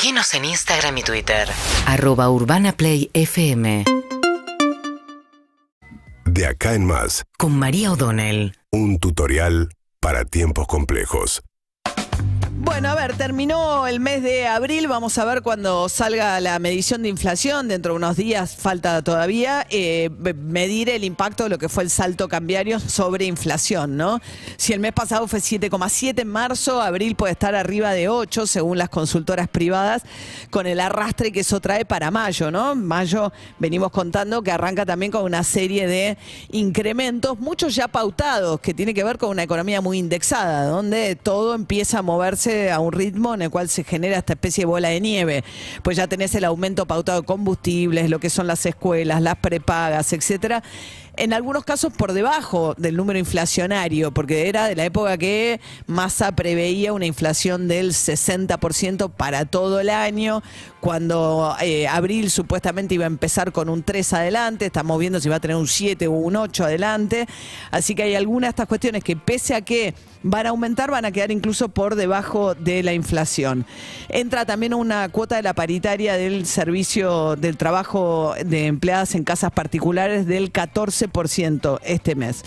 Seguinos en Instagram y Twitter. Arroba Urbana Play FM. De acá en más, Con María O'Donnell. un tutorial para tiempos complejos. Bueno, a ver, terminó el mes de abril. Vamos a ver cuando salga la medición de inflación. Dentro de unos días falta todavía eh, medir el impacto de lo que fue el salto cambiario sobre inflación, ¿no? Si el mes pasado fue 7,7 en marzo, abril puede estar arriba de 8, según las consultoras privadas, con el arrastre que eso trae para mayo, ¿no? Mayo venimos contando que arranca también con una serie de incrementos, muchos ya pautados, que tiene que ver con una economía muy indexada, donde todo empieza a moverse a un ritmo en el cual se genera esta especie de bola de nieve. Pues ya tenés el aumento pautado de combustibles, lo que son las escuelas, las prepagas, etcétera. En algunos casos por debajo del número inflacionario, porque era de la época que Massa preveía una inflación del 60% para todo el año, cuando eh, abril supuestamente iba a empezar con un 3 adelante, estamos viendo si va a tener un 7 o un 8 adelante, así que hay algunas de estas cuestiones que pese a que van a aumentar, van a quedar incluso por debajo de la inflación. Entra también una cuota de la paritaria del servicio del trabajo de empleadas en casas particulares del 14% este mes.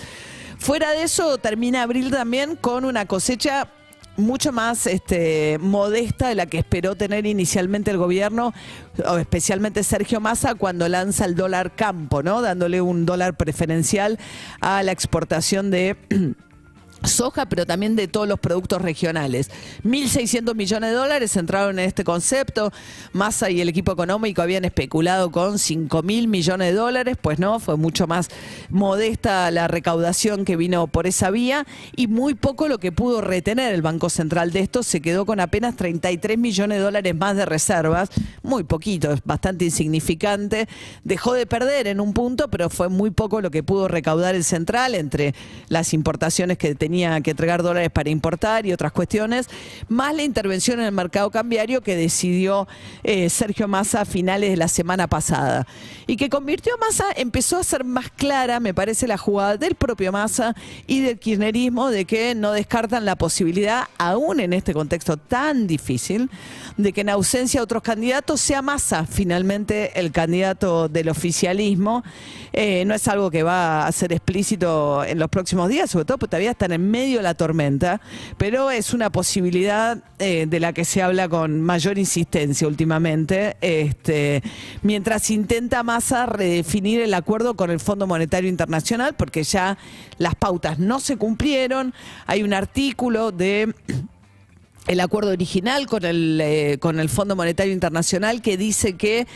Fuera de eso, termina abril también con una cosecha mucho más este, modesta de la que esperó tener inicialmente el gobierno, o especialmente Sergio Massa, cuando lanza el dólar campo, ¿no? Dándole un dólar preferencial a la exportación de soja, pero también de todos los productos regionales. 1.600 millones de dólares entraron en este concepto. Massa y el equipo económico habían especulado con 5.000 millones de dólares, pues no, fue mucho más modesta la recaudación que vino por esa vía y muy poco lo que pudo retener el Banco Central de esto, se quedó con apenas 33 millones de dólares más de reservas, muy poquito, es bastante insignificante. Dejó de perder en un punto, pero fue muy poco lo que pudo recaudar el central entre las importaciones que tenía que entregar dólares para importar y otras cuestiones, más la intervención en el mercado cambiario que decidió eh, Sergio Massa a finales de la semana pasada. Y que convirtió a Massa, empezó a ser más clara, me parece, la jugada del propio Massa y del kirchnerismo de que no descartan la posibilidad, aún en este contexto tan difícil, de que en ausencia de otros candidatos sea Massa finalmente el candidato del oficialismo. Eh, no es algo que va a ser explícito en los próximos días, sobre todo porque todavía están en medio de la tormenta, pero es una posibilidad eh, de la que se habla con mayor insistencia últimamente, este, mientras intenta Massa redefinir el acuerdo con el Fondo Monetario Internacional, porque ya las pautas no se cumplieron. Hay un artículo de el acuerdo original con el, eh, con el Fondo Monetario Internacional que dice que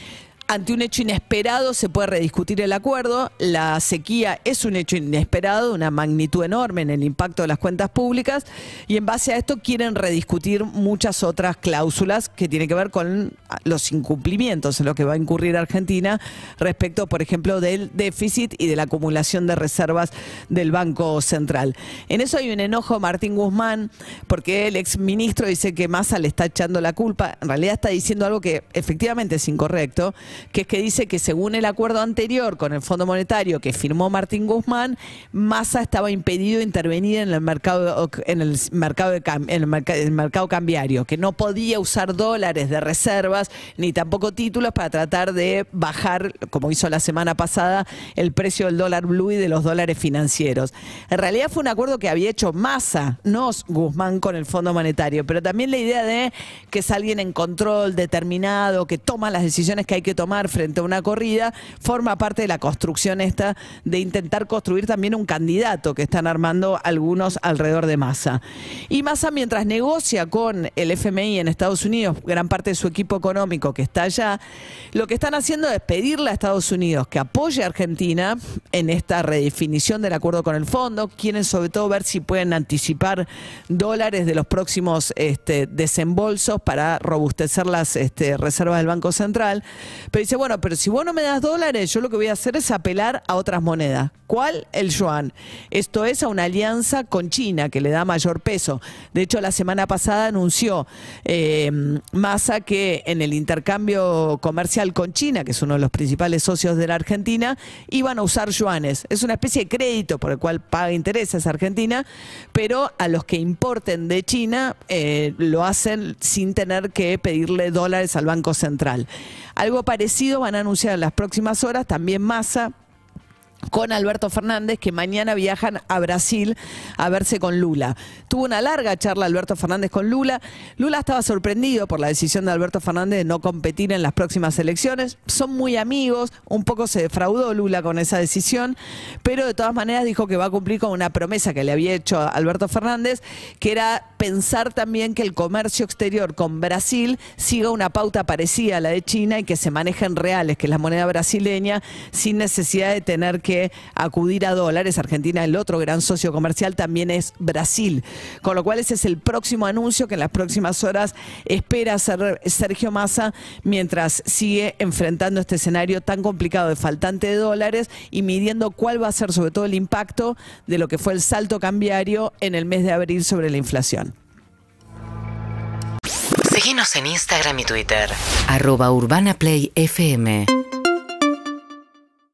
ante un hecho inesperado se puede rediscutir el acuerdo. La sequía es un hecho inesperado, una magnitud enorme en el impacto de las cuentas públicas y en base a esto quieren rediscutir muchas otras cláusulas que tienen que ver con los incumplimientos en lo que va a incurrir Argentina respecto, por ejemplo, del déficit y de la acumulación de reservas del Banco Central. En eso hay un enojo Martín Guzmán porque el exministro dice que Massa le está echando la culpa. En realidad está diciendo algo que efectivamente es incorrecto que es que dice que según el acuerdo anterior con el Fondo Monetario que firmó Martín Guzmán, Massa estaba impedido de intervenir en el mercado en el mercado el mercado cambiario, que no podía usar dólares de reservas ni tampoco títulos para tratar de bajar, como hizo la semana pasada, el precio del dólar blue y de los dólares financieros. En realidad fue un acuerdo que había hecho Massa, no Guzmán con el Fondo Monetario, pero también la idea de que es alguien en control determinado, que toma las decisiones que hay que tomar frente a una corrida, forma parte de la construcción esta de intentar construir también un candidato que están armando algunos alrededor de Massa. Y Massa, mientras negocia con el FMI en Estados Unidos, gran parte de su equipo económico que está allá, lo que están haciendo es pedirle a Estados Unidos que apoye a Argentina en esta redefinición del acuerdo con el fondo. Quieren sobre todo ver si pueden anticipar dólares de los próximos este, desembolsos para robustecer las este, reservas del Banco Central. Pero dice, bueno, pero si vos no me das dólares, yo lo que voy a hacer es apelar a otras monedas. ¿Cuál? El yuan. Esto es a una alianza con China que le da mayor peso. De hecho, la semana pasada anunció eh, Massa que en el intercambio comercial con China, que es uno de los principales socios de la Argentina, iban a usar yuanes. Es una especie de crédito por el cual paga intereses Argentina, pero a los que importen de China eh, lo hacen sin tener que pedirle dólares al Banco Central. Algo parecido van a anunciar en las próximas horas también Massa con Alberto Fernández, que mañana viajan a Brasil a verse con Lula. Tuvo una larga charla Alberto Fernández con Lula. Lula estaba sorprendido por la decisión de Alberto Fernández de no competir en las próximas elecciones. Son muy amigos, un poco se defraudó Lula con esa decisión, pero de todas maneras dijo que va a cumplir con una promesa que le había hecho a Alberto Fernández, que era pensar también que el comercio exterior con Brasil siga una pauta parecida a la de China y que se manejen reales, que es la moneda brasileña, sin necesidad de tener que acudir a dólares. Argentina, el otro gran socio comercial, también es Brasil. Con lo cual ese es el próximo anuncio que en las próximas horas espera hacer Sergio Massa mientras sigue enfrentando este escenario tan complicado de faltante de dólares y midiendo cuál va a ser sobre todo el impacto de lo que fue el salto cambiario en el mes de abril sobre la inflación. Seguinos en Instagram y Twitter. Arroba Urbana Play FM